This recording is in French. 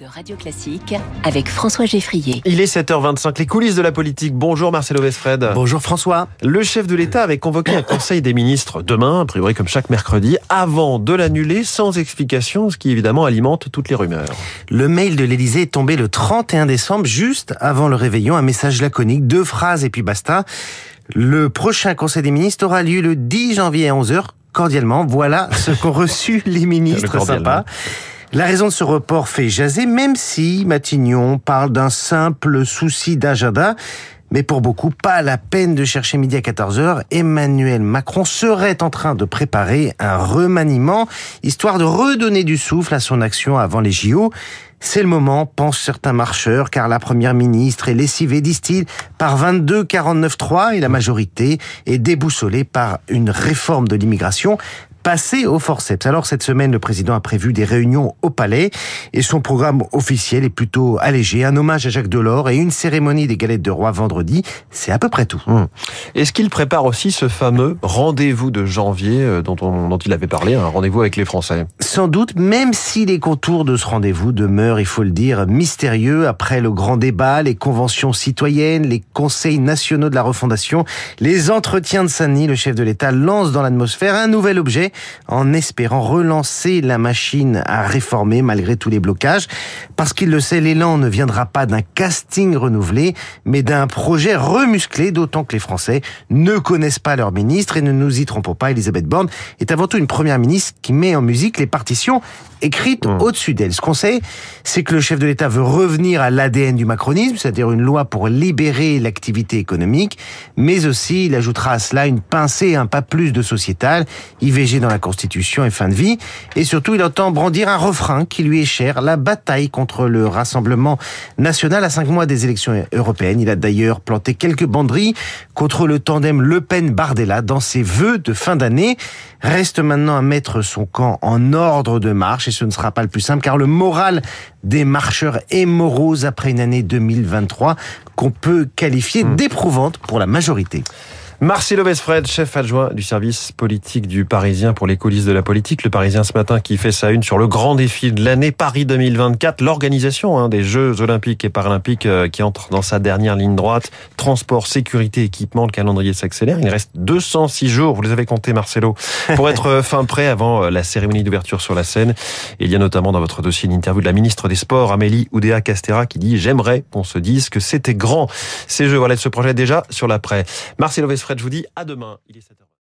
de Radio Classique avec François Geffrier. Il est 7h25, les coulisses de la politique. Bonjour Marcelo Vesfred. Bonjour François. Le chef de l'État avait convoqué un conseil des ministres demain, a priori comme chaque mercredi, avant de l'annuler sans explication, ce qui évidemment alimente toutes les rumeurs. Le mail de l'Élysée est tombé le 31 décembre, juste avant le réveillon, un message laconique, deux phrases et puis basta. Le prochain conseil des ministres aura lieu le 10 janvier à 11h. Cordialement, voilà ce qu'ont reçu les ministres sympas. La raison de ce report fait jaser, même si Matignon parle d'un simple souci d'agenda. Mais pour beaucoup, pas la peine de chercher midi à 14h. Emmanuel Macron serait en train de préparer un remaniement, histoire de redonner du souffle à son action avant les JO. C'est le moment, pensent certains marcheurs, car la première ministre est lessivée, disent-ils, par 22 49-3 et la majorité est déboussolée par une réforme de l'immigration passer au forceps. Alors cette semaine, le président a prévu des réunions au palais et son programme officiel est plutôt allégé. Un hommage à Jacques Delors et une cérémonie des galettes de roi vendredi. C'est à peu près tout. Hum. Est-ce qu'il prépare aussi ce fameux rendez-vous de janvier euh, dont, on, dont il avait parlé, un rendez-vous avec les Français? Sans doute, même si les contours de ce rendez-vous demeurent, il faut le dire, mystérieux après le grand débat, les conventions citoyennes, les conseils nationaux de la refondation, les entretiens de Saint-Denis, le chef de l'État lance dans l'atmosphère un nouvel objet en espérant relancer la machine à réformer malgré tous les blocages. Parce qu'il le sait, l'élan ne viendra pas d'un casting renouvelé, mais d'un projet remusclé, d'autant que les Français ne connaissent pas leur ministre et ne nous y trompons pas, Elisabeth Borne est avant tout une première ministre qui met en musique les partitions écrites mmh. au-dessus d'elle. Ce qu'on sait, c'est que le chef de l'État veut revenir à l'ADN du macronisme, c'est-à-dire une loi pour libérer l'activité économique, mais aussi il ajoutera à cela une pincée, un pas plus de sociétal, IVG dans la Constitution et fin de vie. Et surtout, il entend brandir un refrain qui lui est cher, la bataille contre le Rassemblement national à cinq mois des élections européennes. Il a d'ailleurs planté quelques banderies contre le tandem Le Pen-Bardella dans ses vœux de fin d'année. Reste maintenant à mettre son camp en ordre de marche et ce ne sera pas le plus simple car le moral des marcheurs morose après une année 2023 qu'on peut qualifier mmh. d'éprouvante pour la majorité. Marcelo Vesfred, chef adjoint du service politique du Parisien pour les coulisses de la politique. Le Parisien ce matin qui fait sa une sur le grand défi de l'année Paris 2024, l'organisation hein, des Jeux olympiques et paralympiques euh, qui entre dans sa dernière ligne droite. Transport, sécurité, équipement, le calendrier s'accélère. Il reste 206 jours, vous les avez comptés Marcelo, pour être euh, fin prêt avant euh, la cérémonie d'ouverture sur la scène. Et il y a notamment dans votre dossier une interview de la ministre des Sports, Amélie Oudéa Castera, qui dit « J'aimerais qu'on se dise que c'était grand. Ces Jeux, voilà, se projet déjà sur l'après. » Marcelo Vesfred je vous dis à demain. Il est 7h.